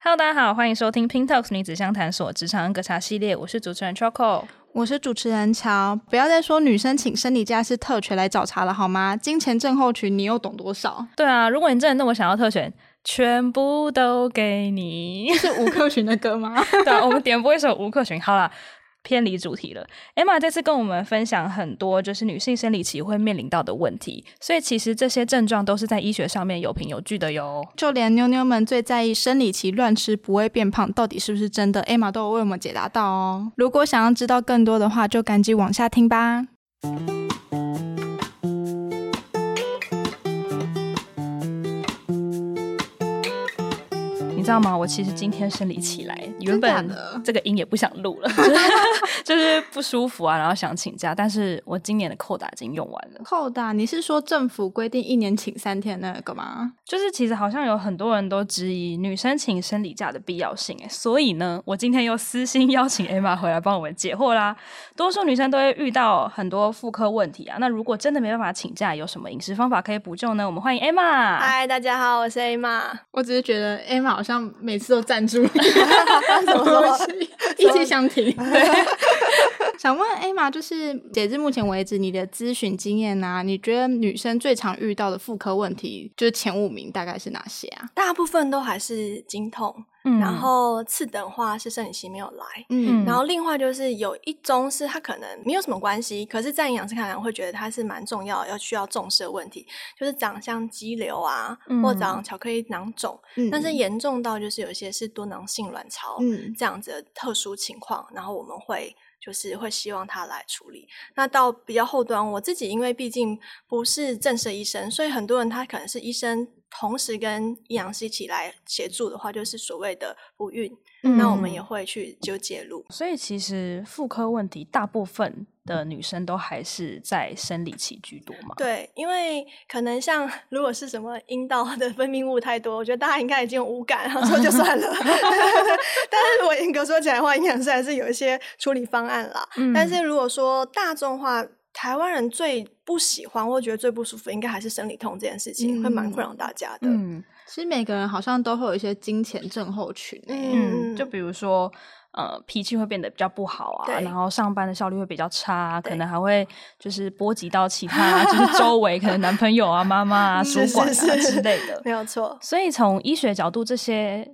Hello，大家好，欢迎收听 Pink Talks 女子相谈所职场格查系列，我是主持人 Choco，我是主持人乔。不要再说女生请生理假是特权来找茬了好吗？金钱症候群你又懂多少？对啊，如果你真的那么想要特权，全部都给你。是吴克群的歌吗？对啊，我们点播一首吴克群。好了。偏离主题了，Emma 这次跟我们分享很多就是女性生理期会面临到的问题，所以其实这些症状都是在医学上面有凭有据的哟。就连妞妞们最在意生理期乱吃不会变胖，到底是不是真的？Emma 都有为我们解答到哦。如果想要知道更多的话，就赶紧往下听吧。知道吗？我其实今天生理期来，原本这个音也不想录了，就是，就是不舒服啊，然后想请假，但是我今年的扣打已经用完了。扣打？你是说政府规定一年请三天那个吗？就是其实好像有很多人都质疑女生请生理假的必要性，哎，所以呢，我今天又私心邀请 Emma 回来帮我们解惑啦。多数女生都会遇到很多妇科问题啊，那如果真的没办法请假，有什么饮食方法可以补救呢？我们欢迎 Emma。嗨，大家好，我是 Emma。我只是觉得 Emma 好像。每次都赞助 你，什么东西？一起相挺。对，想问 Emma，就是截至目前为止，你的咨询经验啊，你觉得女生最常遇到的妇科问题，就是前五名大概是哪些啊？大部分都还是经痛。嗯、然后次等话是生理期没有来，嗯，然后另外就是有一宗是它可能没有什么关系，可是，在营养师看来会觉得它是蛮重要要需要重视的问题，就是长像肌瘤啊，嗯、或长巧克力囊肿，嗯、但是严重到就是有些是多囊性卵巢，嗯，这样子的特殊情况，然后我们会就是会希望他来处理。那到比较后端，我自己因为毕竟不是正式医生，所以很多人他可能是医生。同时跟阴阳师一起来协助的话，就是所谓的不孕，嗯、那我们也会去就介入。所以其实妇科问题，大部分的女生都还是在生理期居多嘛？对，因为可能像如果是什么阴道的分泌物太多，我觉得大家应该已经有无感，然 后说就算了。但是如果严格说起来的话，营养师还是有一些处理方案啦。嗯、但是如果说大众化。台湾人最不喜欢或觉得最不舒服，应该还是生理痛这件事情，嗯、会蛮困扰大家的。嗯，其实每个人好像都会有一些金钱症候群。嗯，就比如说，呃，脾气会变得比较不好啊，然后上班的效率会比较差，对可能还会就是波及到其他，就是周围可能男朋友啊、妈妈啊、主管啊之类的。没有错。所以从医学角度，这些。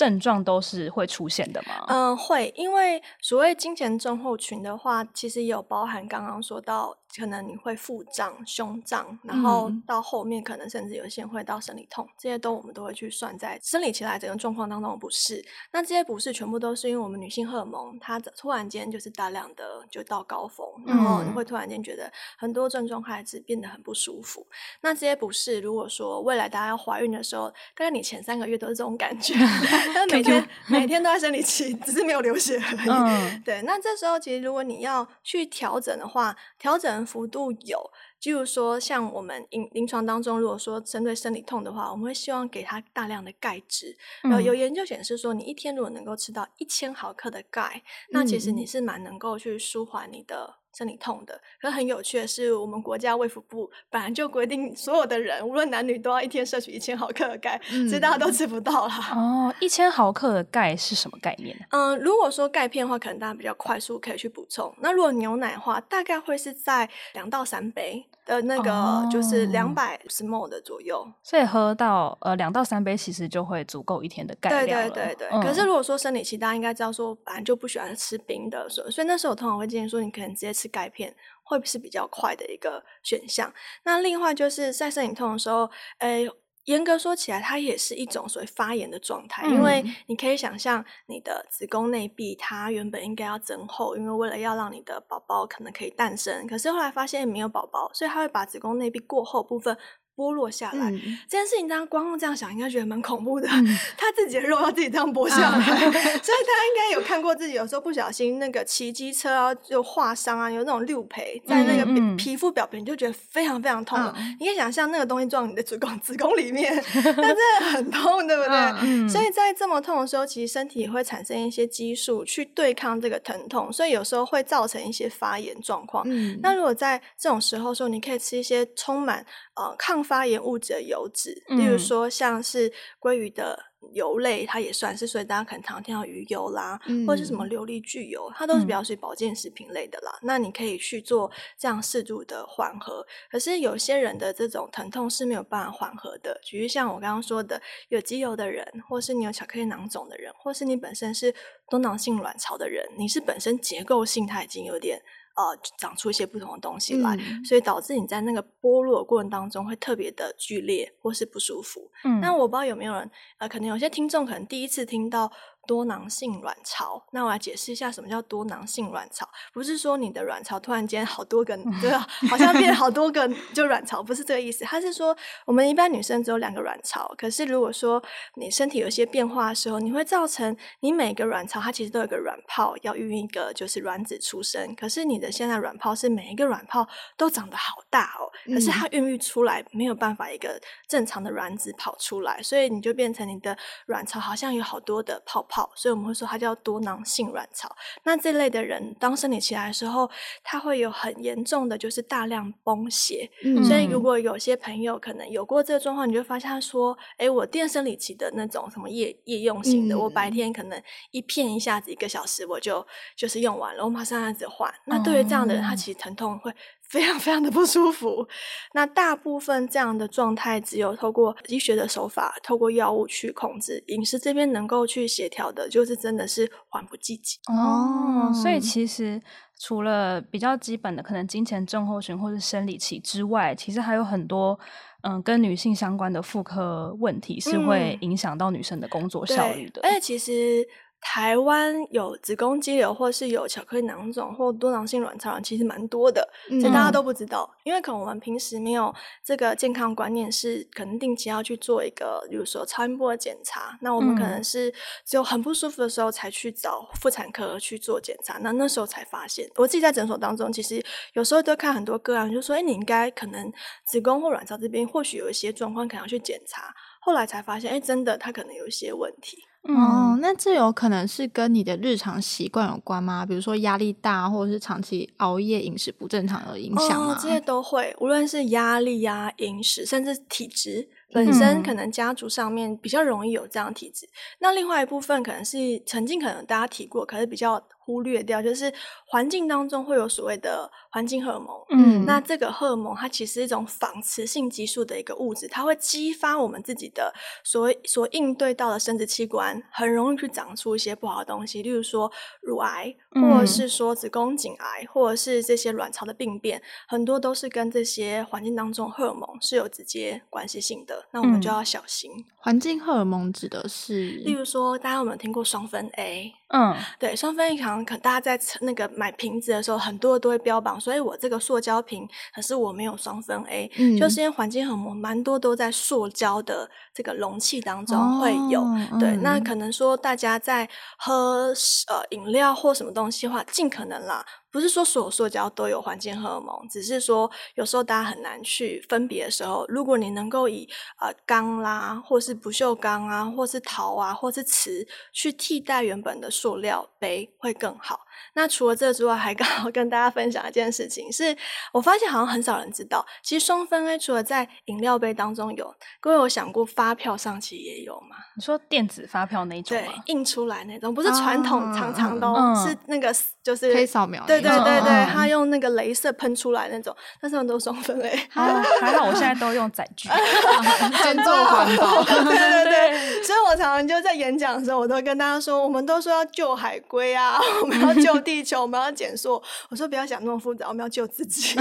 症状都是会出现的吗？嗯，会，因为所谓金钱症候群的话，其实也有包含刚刚说到。可能你会腹胀、胸胀，然后到后面可能甚至有些人会到生理痛，这些都我们都会去算在生理期来整个状况当中的不适。那这些不适全部都是因为我们女性荷尔蒙它突然间就是大量的就到高峰，然后你会突然间觉得很多症状开始变得很不舒服。那这些不适如果说未来大家要怀孕的时候，大概你前三个月都是这种感觉，但每天每天都在生理期，只是没有流血而已。嗯、对，那这时候其实如果你要去调整的话，调整。幅度有，就是说，像我们临临床当中，如果说针对生理痛的话，我们会希望给他大量的钙质。然后有研究显示说，你一天如果能够吃到一千毫克的钙，嗯、那其实你是蛮能够去舒缓你的。生理痛的，可是很有趣的是，我们国家卫福部本来就规定，所有的人无论男女都要一天摄取一千毫克的钙，嗯、所以大家都吃不到啦。哦，一千毫克的钙是什么概念？嗯，如果说钙片的话，可能大家比较快速可以去补充。那如果牛奶的话，大概会是在两到三杯的那个，就是两百五十 ml 的左右。哦、所以喝到呃两到三杯，其实就会足够一天的钙量。对对对对。嗯、可是如果说生理期，大家应该知道说，本来就不喜欢吃冰的，所以所以那时候我通常会建议说，你可能直接吃钙片会不是比较快的一个选项。那另外就是在生理痛的时候，诶，严格说起来，它也是一种所谓发炎的状态，嗯、因为你可以想象你的子宫内壁它原本应该要增厚，因为为了要让你的宝宝可能可以诞生，可是后来发现没有宝宝，所以它会把子宫内壁过厚部分。剥落下来、嗯、这件事情，大家光用这样想，应该觉得蛮恐怖的。嗯、他自己的肉要自己这样剥下来，嗯、所以大家应该有看过自己有时候不小心那个骑机车啊，就划伤啊，有那种六陪在那个皮肤表皮，你就觉得非常非常痛。嗯、你可以想象那个东西撞你的子宫子宫里面，那真的很痛，对不对？嗯、所以在这么痛的时候，其实身体也会产生一些激素去对抗这个疼痛，所以有时候会造成一些发炎状况。嗯、那如果在这种时候说，你可以吃一些充满呃抗。发炎物质的油脂，例如说像是鲑鱼的油类，它也算是，所以大家可能常听到鱼油啦，嗯、或者是什么琉璃聚油，它都是比较属于保健食品类的啦。嗯、那你可以去做这样适度的缓和。可是有些人的这种疼痛是没有办法缓和的，比如像我刚刚说的，有肌瘤的人，或是你有巧克力囊肿的人，或是你本身是多囊性卵巢的人，你是本身结构性它已经有点。呃，长出一些不同的东西来，嗯、所以导致你在那个剥落的过程当中会特别的剧烈或是不舒服。嗯，那我不知道有没有人，呃，可能有些听众可能第一次听到。多囊性卵巢，那我来解释一下什么叫多囊性卵巢。不是说你的卵巢突然间好多个，对吧？好像变好多个就卵巢，不是这个意思。它是说，我们一般女生只有两个卵巢，可是如果说你身体有一些变化的时候，你会造成你每个卵巢它其实都有个卵泡要孕育一个就是卵子出生。可是你的现在卵泡是每一个卵泡都长得好大哦，可是它孕育出来没有办法一个正常的卵子跑出来，所以你就变成你的卵巢好像有好多的泡泡。所以我们会说它叫多囊性卵巢。那这类的人，当生理期来的时候，他会有很严重的就是大量崩血。嗯，所以如果有些朋友可能有过这个状况，你就发现他说：“哎，我垫生理期的那种什么夜夜用型的，嗯、我白天可能一片一下子一个小时我就就是用完了，我马上样子换。”那对于这样的人，他其实疼痛会。非常非常的不舒服。那大部分这样的状态，只有透过医学的手法，透过药物去控制。饮食这边能够去协调的，就是真的是缓不济急哦。所以其实除了比较基本的可能经前症候群或是生理期之外，其实还有很多嗯跟女性相关的妇科问题是会影响到女生的工作效率的。而且其实。台湾有子宫肌瘤，或是有巧克力囊肿或多囊性卵巢人，其实蛮多的，这大家都不知道。嗯、因为可能我们平时没有这个健康观念，是可能定期要去做一个，比如说超音波的检查。那我们可能是只有很不舒服的时候才去找妇产科去做检查，那那时候才发现。我自己在诊所当中，其实有时候都看很多个案，就说：“哎，你应该可能子宫或卵巢这边或许有一些状况，可能要去检查。”后来才发现，哎，真的，它可能有一些问题。嗯、哦，那这有可能是跟你的日常习惯有关吗？比如说压力大，或者是长期熬夜、饮食不正常的影响吗？哦，这些都会，无论是压力呀、饮食，甚至体质。本身可能家族上面比较容易有这样的体质，嗯、那另外一部分可能是曾经可能大家提过，可是比较忽略掉，就是环境当中会有所谓的环境荷尔蒙。嗯，那这个荷尔蒙它其实是一种仿雌性激素的一个物质，它会激发我们自己的所所应对到的生殖器官，很容易去长出一些不好的东西，例如说乳癌，或者是说子宫颈癌，或者是这些卵巢的病变，很多都是跟这些环境当中荷尔蒙是有直接关系性的。那我们就要小心。环境荷尔蒙指的是，例如说，大家有没有听过双酚 A？嗯，对，双酚 A 可能可大家在那个买瓶子的时候，很多都会标榜，所以我这个塑胶瓶，可是我没有双酚 A，嗯，就是因为环境荷尔蒙蛮多都在塑胶的这个容器当中会有。哦、对，嗯、那可能说大家在喝呃饮料或什么东西的话，尽可能啦。不是说所有塑胶都有环境荷尔蒙，只是说有时候大家很难去分别的时候，如果你能够以呃钢啦，或是不锈钢啊，或是陶啊，或是瓷去替代原本的塑料杯，会更好。那除了这个之外，还刚好跟大家分享一件事情，是我发现好像很少人知道，其实双酚 A 除了在饮料杯当中有，各位有想过发票上其实也有吗？你说电子发票那种吗？对，印出来那种，不是传统长长的，哦，是那个就是可以扫描。对对对对，他用那个镭射喷出来那种，那上面都是双酚 A。还好我现在都用载具，尊重环保。对对对，所以我常常就在演讲的时候，我都跟大家说，我们都说要救海龟啊，我们要救。地球，我们要减塑。我说不要想那么复杂，我们要救自己，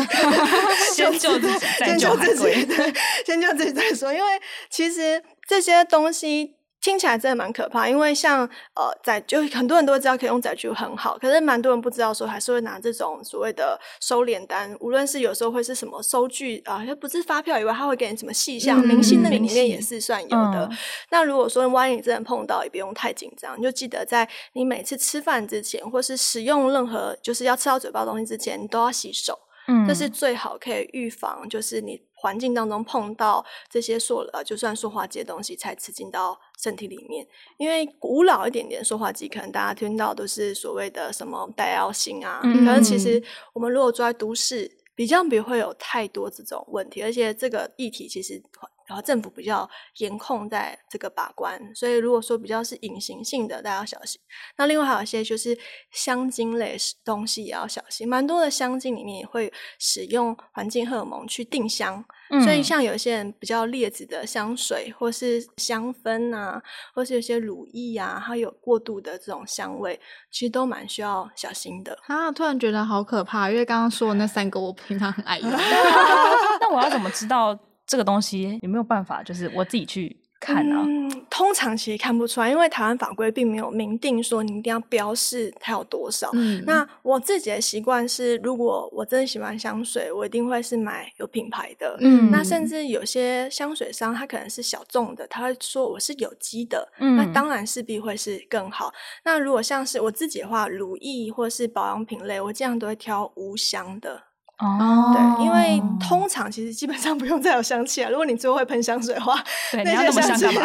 先救自己，先救自己，对，先救自己再说。因为其实这些东西。听起来真的蛮可怕，因为像呃载就很多人都知道可以用载具很好，可是蛮多人不知道说还是会拿这种所谓的收敛单，无论是有时候会是什么收据啊，就、呃、不是发票以外，他会给你什么细项，明细那里面也是算有的。嗯、那如果说万一你真的碰到，也不用太紧张，你就记得在你每次吃饭之前，或是使用任何就是要吃到嘴巴的东西之前，你都要洗手，嗯，这是最好可以预防，就是你。环境当中碰到这些塑呃，就算塑化剂的东西，才吃进到身体里面。因为古老一点点塑化剂，可能大家听到都是所谓的什么带药性啊。嗯、可是其实我们如果住在都市，比较不会有太多这种问题。而且这个议题其实然后政府比较严控在这个把关，所以如果说比较是隐形性的，大家要小心。那另外还有一些就是香精类东西也要小心，蛮多的香精里面也会使用环境荷尔蒙去定香，嗯、所以像有些人比较劣质的香水或是香氛啊，或是有些乳液啊，它有过度的这种香味，其实都蛮需要小心的。啊，突然觉得好可怕，因为刚刚说的那三个我平常很爱用。那我要怎么知道这个东西有没有办法，就是我自己去看呢、啊？嗯，通常其实看不出来，因为台湾法规并没有明定说你一定要标示它有多少。嗯，那我自己的习惯是，如果我真的喜欢香水，我一定会是买有品牌的。嗯，那甚至有些香水商，他可能是小众的，他会说我是有机的。嗯，那当然势必会是更好。那如果像是我自己的话，乳液或是保养品类，我这样都会挑无香的。哦，对，因为通常其实基本上不用再有香气了。如果你最后会喷香水的话，对，那些香气 会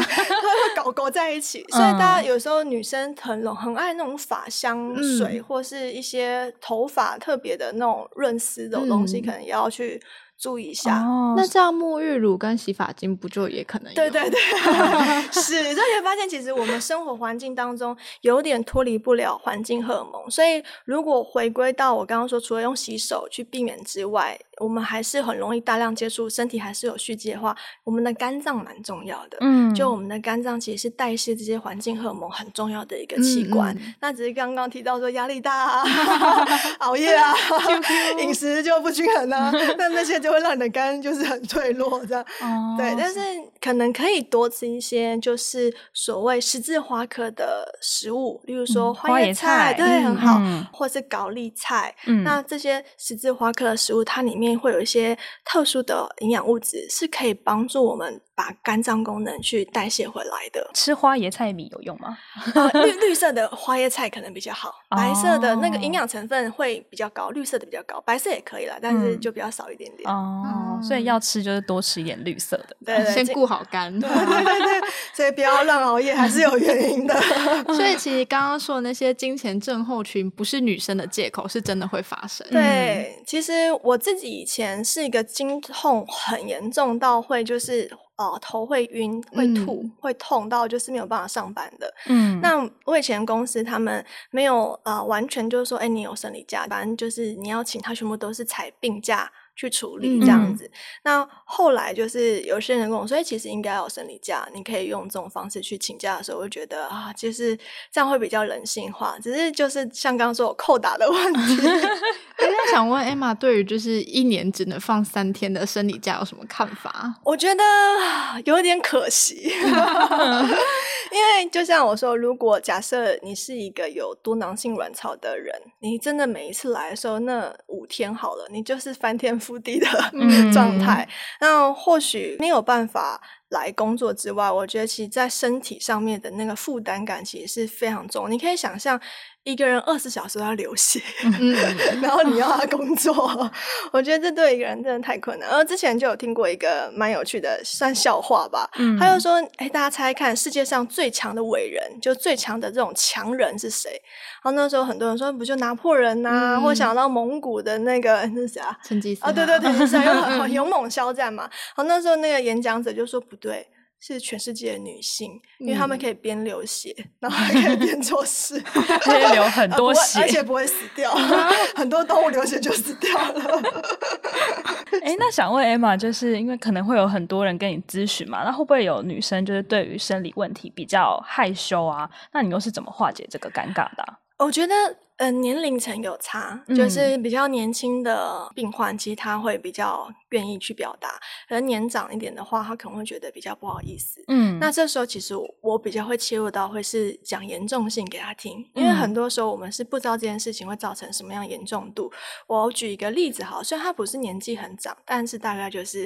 搞勾在一起。所以大家有时候女生很很爱那种发香水，嗯、或是一些头发特别的那种润丝的东西，嗯、可能也要去。注意一下，哦、那这样沐浴乳跟洗发精不就也可能？对 对对，是。就会发现，其实我们生活环境当中有点脱离不了环境荷尔蒙，所以如果回归到我刚刚说，除了用洗手去避免之外，我们还是很容易大量接触，身体还是有蓄积的话，我们的肝脏蛮重要的。嗯，就我们的肝脏其实是代谢这些环境荷尔蒙很重要的一个器官。嗯嗯，那只是刚刚提到说压力大啊 熬夜啊、饮食就不均衡啊，那那些就会让你的肝就是很脆弱这样。哦，对，但是可能可以多吃一些就是所谓十字花科的食物，例如说花椰菜，对，很好，嗯、或是高丽菜。嗯，那这些十字花科的食物，它里面会有一些特殊的营养物质，是可以帮助我们把肝脏功能去代谢回来的。吃花椰菜米有用吗？呃、绿绿色的花椰菜可能比较好，白色的那个营养成分会比较高，绿色的比较高，白色也可以啦，但是就比较少一点点。哦，嗯、所以要吃就是多吃一点绿色的，对，对，对，先顾好肝。对对对对，所以不要乱熬夜，还是有原因的。所以 其实刚刚说的那些金钱症候群，不是女生的借口，是真的会发生。对，其实我自己以前是一个经痛很严重到会就是。哦，头会晕，会吐，嗯、会痛到就是没有办法上班的。嗯，那我以前公司他们没有呃完全就是说，哎，你有生理假，反正就是你要请他，全部都是采病假去处理这样子。嗯、那后来就是有些人跟我说，其实应该要有生理假，你可以用这种方式去请假的时候，我就觉得啊，其实这样会比较人性化。只是就是像刚刚说我扣打的问题。我想问 Emma，对于就是一年只能放三天的生理假有什么看法？我觉得有点可惜，因为就像我说，如果假设你是一个有多囊性卵巢的人，你真的每一次来的时候，那五天好了，你就是翻天覆地的 状态，嗯、那或许没有办法。来工作之外，我觉得其实在身体上面的那个负担感其实是非常重。你可以想象一个人二十四小时都要流血，嗯、然后你要他工作，我觉得这对一个人真的太困难。而之前就有听过一个蛮有趣的算笑话吧，嗯、他就说：“哎，大家猜猜看，世界上最强的伟人，就最强的这种强人是谁？”然后那时候很多人说：“不就拿破仑呐、啊，嗯、或想到蒙古的那个那是谁啊？成吉思啊，对对，成吉思汗勇猛骁战嘛。”然后那时候那个演讲者就说：“不。”对，是全世界的女性，因为她们可以边流血，嗯、然后还可以边做事，可以流很多血，而且不会死掉。很多动物流血就死掉了。哎、欸，那想问 Emma，就是因为可能会有很多人跟你咨询嘛，那会不会有女生就是对于生理问题比较害羞啊？那你又是怎么化解这个尴尬的、啊？我觉得。呃，年龄层有差，就是比较年轻的病患，其实他会比较愿意去表达；而年长一点的话，他可能会觉得比较不好意思。嗯，那这时候其实我，比较会切入到会是讲严重性给他听，因为很多时候我们是不知道这件事情会造成什么样严重度。我举一个例子哈，虽然他不是年纪很长，但是大概就是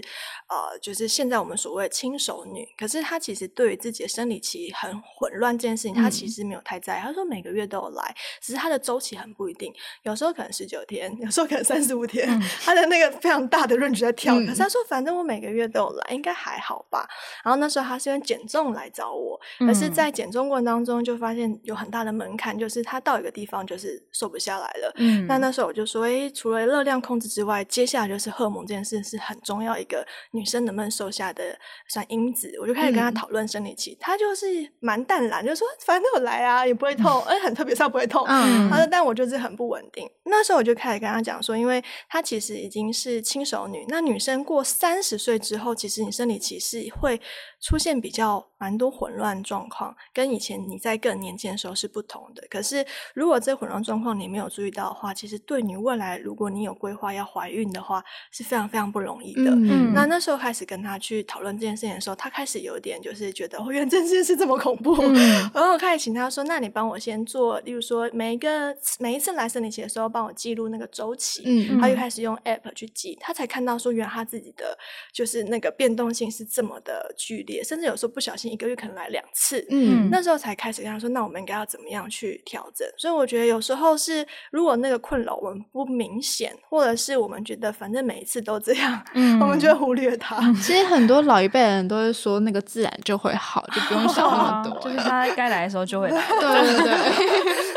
呃，就是现在我们所谓轻熟女，可是她其实对于自己的生理期很混乱这件事情，她其实没有太在意。她说每个月都有来，只是她的周。周期很不一定，有时候可能十九天，有时候可能三十五天，他的那个非常大的 range 在跳。可是他说，反正我每个月都有来，应该还好吧。然后那时候他是用减重来找我，可是在减重过程当中就发现有很大的门槛，就是他到一个地方就是瘦不下来了。嗯，那那时候我就说，哎，除了热量控制之外，接下来就是荷尔蒙这件事是很重要一个女生能不能瘦下的算因子。我就开始跟他讨论生理期，他就是蛮淡然，就说反正我来啊，也不会痛，哎，很特别，他不会痛。嗯，他说，但我就是很不稳定。那时候我就开始跟他讲说，因为他其实已经是轻熟女，那女生过三十岁之后，其实你生理期是会出现比较蛮多混乱状况，跟以前你在更年轻的时候是不同的。可是如果这混乱状况你没有注意到的话，其实对你未来如果你有规划要怀孕的话，是非常非常不容易的。嗯，那那时候开始跟他去讨论这件事情的时候，他开始有点就是觉得，哦，原来这件事这么恐怖。嗯，然后我开始请他说，那你帮我先做，例如说每一个每一次来生理期的时候，帮我记录那个周期。嗯，他就开始用 app 去记，他才看到说，原来他自己的就是那个变动性是这么的剧烈，甚至有时候不小心一个月可能来两次，嗯，那时候才开始跟他说，那我们应该要怎么样去调整？所以我觉得有时候是，如果那个困扰我们不明显，或者是我们觉得反正每一次都这样，嗯，我们就会忽略它。其实很多老一辈的人都会说，那个自然就会好，就不用想那么 多，就是他该来的时候就会来。对对对，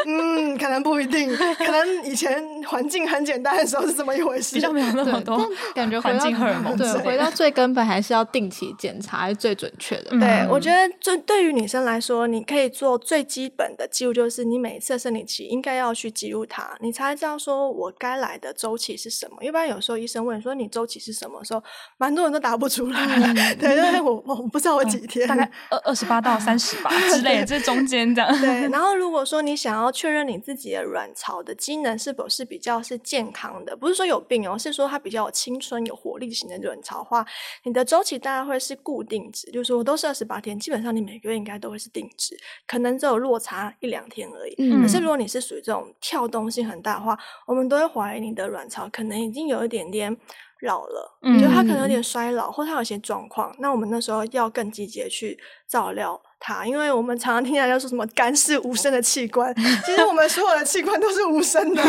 能不一定，可能以前环境很简单的时候是这么一回事，比较没有那么多感觉环境荷尔蒙。对，回到最根本还是要定期检查，是最准确的。对，嗯、我觉得，最对于女生来说，你可以做最基本的记录，就是你每一次生理期应该要去记录它，你才知道说我该来的周期是什么。一般有时候医生问说你周期是什么时候，蛮多人都答不出来。嗯、对，因为我我不知道我几天，嗯、大概二二十八到三十吧之类，这中间这样。对，然后如果说你想要确认你自己的卵巢的机能是否是比较是健康的，不是说有病哦，是说它比较有青春、有活力型的卵巢的话，你的周期大概会是固定值，就是说都是二十八天，基本上你每个月应该都会是定值，可能只有落差一两天而已。嗯、可是如果你是属于这种跳动性很大的话，我们都会怀疑你的卵巢可能已经有一点点老了，嗯、就它可能有点衰老，或它有些状况。那我们那时候要更积极的去照料。它，因为我们常常听人家说什么肝是无声的器官，其实我们所有的器官都是无声的，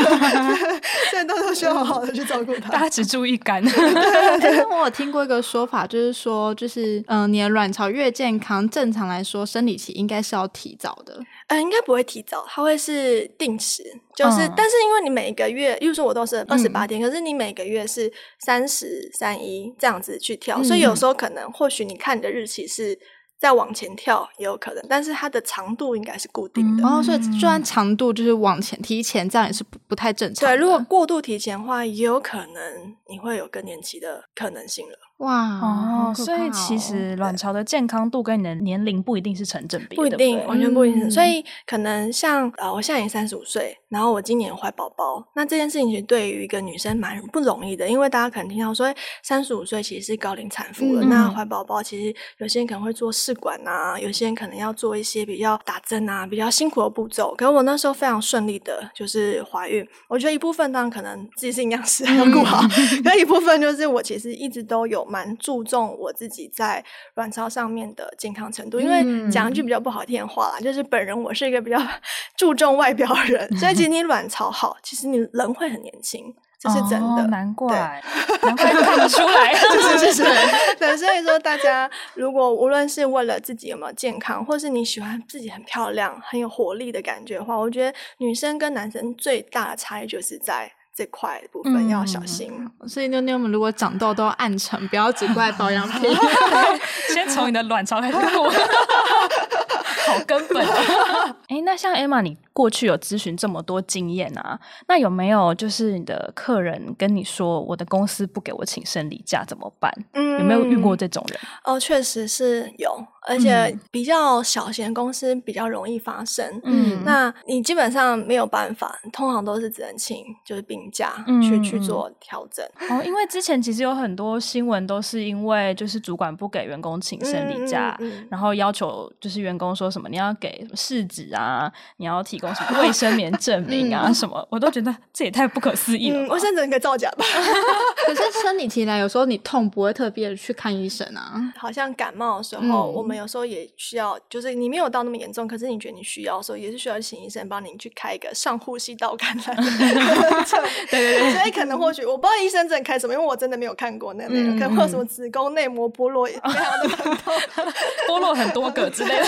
所以都都需要好好的去照顾它。大家只注意肝。对对对，其实我有听过一个说法，就是说，就是嗯、呃，你的卵巢越健康，正常来说，生理期应该是要提早的。呃，应该不会提早，它会是定时，就是，嗯、但是因为你每一个月，例如说我都是二十八天，嗯、可是你每个月是三十三一这样子去跳，嗯、所以有时候可能，或许你看你的日期是。再往前跳也有可能，但是它的长度应该是固定的。然后、嗯哦、所以虽然长度就是往前提前，这样也是不不太正常。对，如果过度提前的话，也有可能你会有更年期的可能性了。哇哦，哦所以其实卵巢的健康度跟你的年龄不一定是成正比的，不一定，对对完全不一定。嗯、所以可能像呃，我现在已经三十五岁，然后我今年怀宝宝，那这件事情其实对于一个女生蛮不容易的，因为大家可能听到说三十五岁其实是高龄产妇了，嗯、那怀宝宝其实有些人可能会做试管啊，有些人可能要做一些比较打针啊，比较辛苦的步骤。可是我那时候非常顺利的，就是怀孕。我觉得一部分当然可能自己是营养师要顾好，那、嗯、一部分就是我其实一直都有蛮注重。我自己在卵巢上面的健康程度，因为讲一句比较不好听的话啦，就是本人我是一个比较 注重外表的人，所以其实你卵巢好，其实你人会很年轻，这是真的。哦、难怪，对难怪看得出来，是是 是。对，所以说大家如果无论是为了自己有没有健康，或是你喜欢自己很漂亮、很有活力的感觉的话，我觉得女生跟男生最大的差异就是在。这块部分要小心，嗯、所以妞妞们如果长痘都要暗沉，不要只怪保养品。先从你的卵巢开始顾，好根本。哎、欸，那像 Emma，你过去有咨询这么多经验啊，那有没有就是你的客人跟你说，我的公司不给我请生理假怎么办？嗯，有没有遇过这种人？哦，确实是有。而且比较小型公司比较容易发生，嗯，那你基本上没有办法，通常都是只能请就是病假去、嗯、去做调整。哦，因为之前其实有很多新闻都是因为就是主管不给员工请生理假，嗯嗯嗯、然后要求就是员工说什么你要给什么试纸啊，你要提供什么卫生棉证 明啊什么，我都觉得这也太不可思议了。卫生纸可以造假吧？可是生理期来，有时候你痛不会特别去看医生啊。好像感冒的时候，我们有时候也需要，就是你没有到那么严重，可是你觉得你需要的时候，也是需要请医生帮你去开一个上呼吸道感染。对对对，所以可能或许我不知道医生证开什么，因为我真的没有看过那个内容，可能会有什么子宫内膜剥落，非常的疼痛，剥落很多个之类的，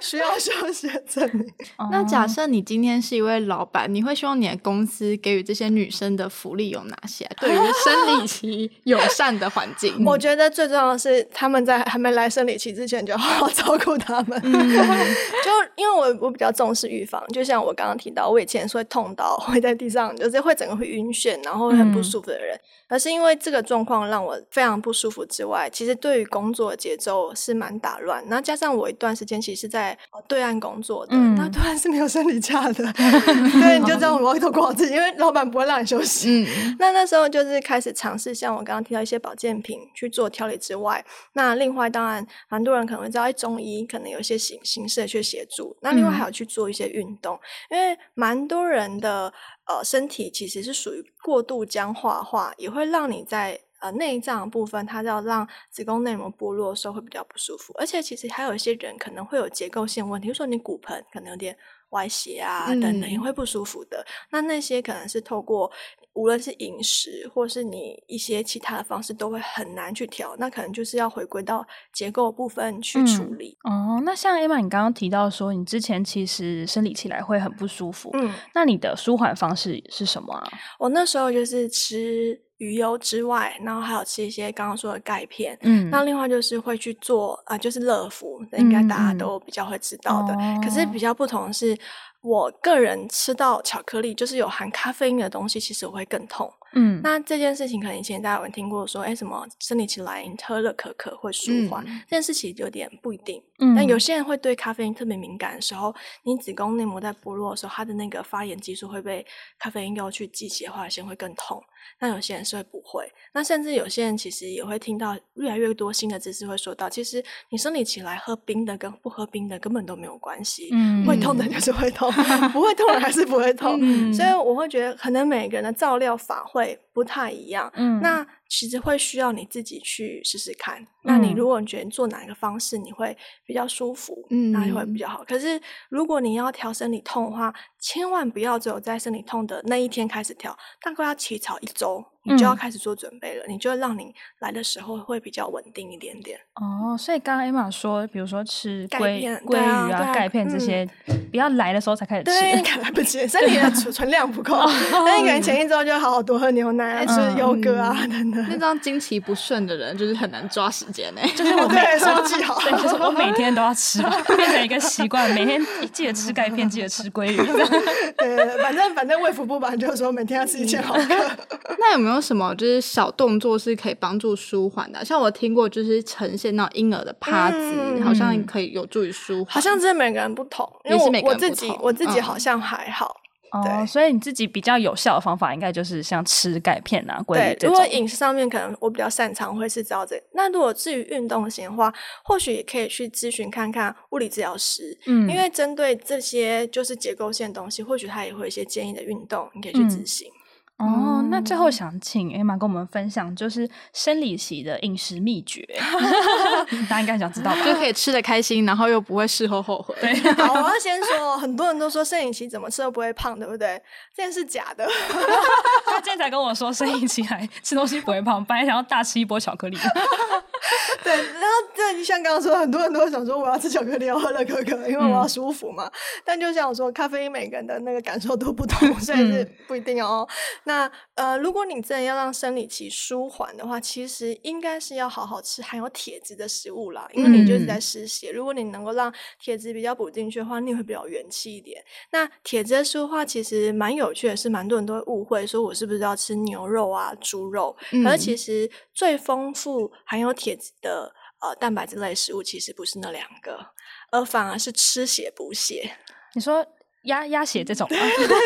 需要休息证明。那假设你今天是一位老板，你会希望你的公司给予这些女生的福利有哪些？对于生理期友善的环境，我觉得最重要的是他们在还没来生理期之前就好好照顾他们。嗯、就因为我我比较重视预防，就像我刚刚提到，我以前是会痛到会在地上，就是会整个会晕眩，然后会很不舒服的人。嗯、而是因为这个状况让我非常不舒服之外，其实对于工作的节奏是蛮打乱。然后加上我一段时间其实是在对岸工作的，那突然是没有生理假的，对，你就这样往里头过自己，因为老板不会让你休息。嗯、那那时候就是开始尝试像我刚刚提到一些保健品去做调理之外，那另外当然蛮多人可能会知道，中医可能有一些形形式的去协助。那另外还有去做一些运动，嗯、因为蛮多人的呃身体其实是属于过度僵化化，也会让你在。呃，内脏部分，它要让子宫内膜剥落的时候会比较不舒服，而且其实还有一些人可能会有结构性问题，比如说你骨盆可能有点歪斜啊，等等也会不舒服的。嗯、那那些可能是透过无论是饮食或是你一些其他的方式，都会很难去调。那可能就是要回归到结构部分去处理。嗯、哦，那像 Emma，你刚刚提到说你之前其实生理期来会很不舒服，嗯，那你的舒缓方式是什么啊？我那时候就是吃。鱼油之外，然后还有吃一些刚刚说的钙片。嗯，那另外就是会去做啊、呃，就是乐福，应该大家都比较会知道的。嗯、可是比较不同的是，我个人吃到巧克力，就是有含咖啡因的东西，其实我会更痛。嗯，那这件事情可能以前大家有听过说，哎，什么生理期来喝了可可会舒缓，嗯、这件事情有点不一定。嗯，但有些人会对咖啡因特别敏感的时候，你子宫内膜在剥落的时候，它的那个发炎激素会被咖啡因要去激起的话，先会更痛。那有些人是会不会，那甚至有些人其实也会听到越来越多新的知识会说到，其实你生理期来喝冰的跟不喝冰的根本都没有关系，嗯，会痛的就是会痛，不会痛的还是不会痛，嗯，所以我会觉得可能每个人的照料法会不太一样，嗯，那。其实会需要你自己去试试看。那你如果你觉得做哪一个方式你会比较舒服，嗯，那就会比较好。可是如果你要调生理痛的话，千万不要只有在生理痛的那一天开始调，大概要起草一周。你就要开始做准备了，嗯、你就让你来的时候会比较稳定一点点。哦，所以刚刚 Emma 说，比如说吃鲑片、鲑鱼啊、钙片这些，不要来的时候才开始吃，对，来不及，身体的储存量不够。那你可能前一周就好好多喝牛奶啊，吃优格啊等等。那张经期不顺的人，就是很难抓时间呢。就是我每说记好，对，就是我每天都要吃，变成一个习惯，每天记得吃钙片，记得吃鲑鱼。对 对对，反正反正卫福部吧，就是说每天要吃一千毫克。那有没有什么就是小动作是可以帮助舒缓的？像我听过，就是呈现那种婴儿的趴姿，嗯、好像可以有助于舒缓。好像真的每个人不同，因为我，我自己我自己好像还好。哦，对所以你自己比较有效的方法，应该就是像吃钙片啊、鲑鱼这种。如果饮食上面可能我比较擅长，会是知道这个。那如果至于运动型的话，或许也可以去咨询看看物理治疗师。嗯，因为针对这些就是结构性的东西，或许他也会有一些建议的运动，你可以去执行。嗯哦，那最后想请 Emma 跟我们分享，就是生理期的饮食秘诀，大家应该想知道吧？就可以吃的开心，然后又不会事后后悔。对，好，我要先说，很多人都说生理期怎么吃都不会胖，对不对？这件是假的。他今天才跟我说，生理期还吃东西不会胖，本来想要大吃一波巧克力。对，然后对，你像刚刚说，很多人都会想说，我要吃巧克力，要喝乐可可，因为我要舒服嘛。嗯、但就像我说，咖啡因每个人的那个感受都不同，所以是不一定哦。那呃，如果你真的要让生理期舒缓的话，其实应该是要好好吃含有铁质的食物啦，因为你就是在失血。嗯、如果你能够让铁质比较补进去的话，你会比较元气一点。那铁质的话，其实蛮有趣的是，蛮多人都会误会说我是不是要吃牛肉啊、猪肉？嗯、而其实最丰富含有铁质的呃蛋白质类食物，其实不是那两个，而反而是吃血补血。你说。鸭鸭血这种，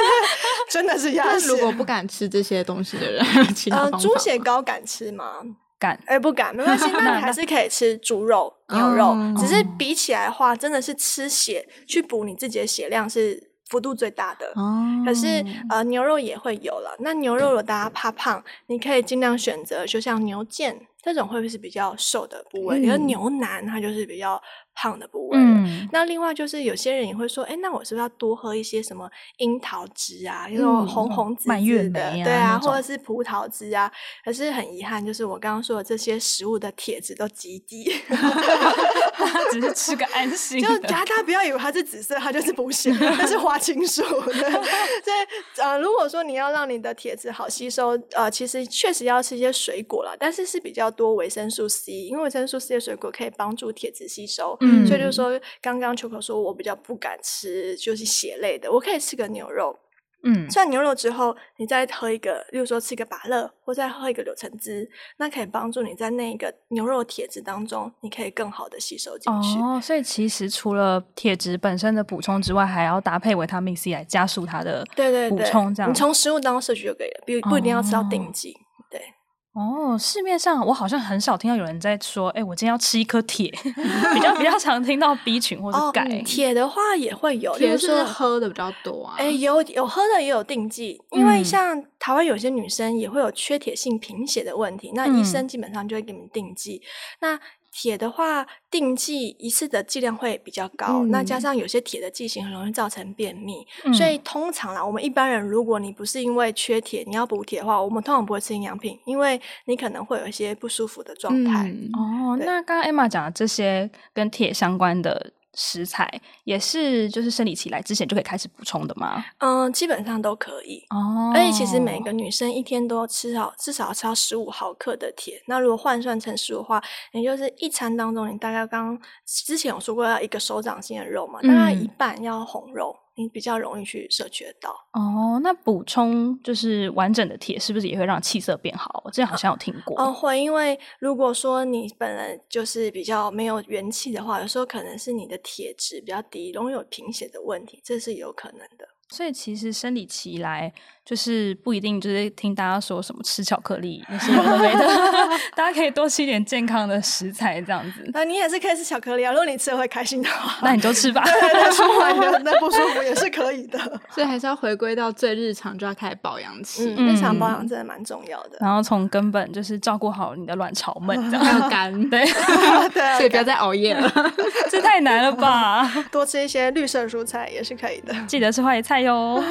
真的是鸭血。如果不敢吃这些东西的人，其他呃，猪血糕敢吃吗？敢？哎，不敢，没关系，那你还是可以吃猪肉、牛肉，哦、只是比起来的话，真的是吃血去补你自己的血量是幅度最大的。哦、可是呃，牛肉也会有了。那牛肉如果大家怕胖，你可以尽量选择，就像牛腱这种会不会是比较瘦的部位？因为、嗯、牛腩它就是比较。胖的部位，嗯，那另外就是有些人也会说，哎、欸，那我是不是要多喝一些什么樱桃汁啊，那种红红紫紫的，嗯、对啊，或者是葡萄汁啊？可是很遗憾，就是我刚刚说的这些食物的铁质都极低 只是吃个安心。就大家不要以为它是紫色，它就是补血，它是花青素。对，所以呃，如果说你要让你的铁质好吸收，呃，其实确实要吃一些水果了，但是是比较多维生素 C，因为维生素 C 的水果可以帮助铁质吸收。嗯，所以就是说，刚刚秋口说我比较不敢吃，就是血类的，我可以吃个牛肉。嗯，吃完牛肉之后，你再喝一个，例如说吃一个芭乐，或再喝一个柳橙汁，那可以帮助你在那个牛肉铁质当中，你可以更好的吸收进去。哦，所以其实除了铁质本身的补充之外，还要搭配维他命 C 来加速它的对对对补充。这样，你从食物当中摄取就可以了，不不一定要吃到顶级。哦哦，市面上我好像很少听到有人在说，哎、欸，我今天要吃一颗铁，比较比较常听到 B 群或者钙。铁、哦、的话也会有，铁是喝的比较多啊。哎、欸，有有喝的也有定剂，因为像台湾有些女生也会有缺铁性贫血的问题，那医生基本上就会给你们定剂。嗯、那铁的话，定剂一次的剂量会比较高，嗯、那加上有些铁的剂型很容易造成便秘，嗯、所以通常啦，我们一般人如果你不是因为缺铁，你要补铁的话，我们通常不会吃营养品，因为你可能会有一些不舒服的状态。嗯、哦，那刚刚 Emma 讲的这些跟铁相关的。食材也是，就是生理期来之前就可以开始补充的吗？嗯，基本上都可以哦。而且其实每个女生一天都吃好，至少要吃到十五毫克的铁。那如果换算成食物的话，也就是一餐当中，你大概刚之前有说过要一个手掌心的肉嘛，大概一半要红肉。嗯你比较容易去摄取得到哦。那补充就是完整的铁，是不是也会让气色变好？我之前好像有听过。哦，会，因为如果说你本人就是比较没有元气的话，有时候可能是你的铁质比较低，容易有贫血的问题，这是有可能的。所以其实生理期来就是不一定就是听大家说什么吃巧克力那些有的没的，大家可以多吃一点健康的食材这样子。那你也是可以吃巧克力啊，如果你吃了会开心的话，那你就吃吧。对对对，舒 那不舒服也是可以的。所以还是要回归到最日常，就要开始保养起。日常保养真的蛮重要的。然后从根本就是照顾好你的卵巢们，这样要干。对，所以不要再熬夜了，这太难了吧？多吃一些绿色蔬菜也是可以的，记得吃花椰菜哟。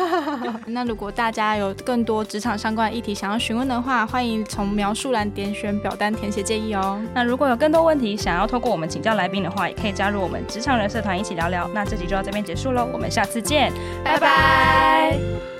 那如果大家大家有更多职场相关的议题想要询问的话，欢迎从描述栏点选表单填写建议哦。那如果有更多问题想要透过我们请教来宾的话，也可以加入我们职场人社团一起聊聊。那这集就到这边结束喽，我们下次见，拜拜。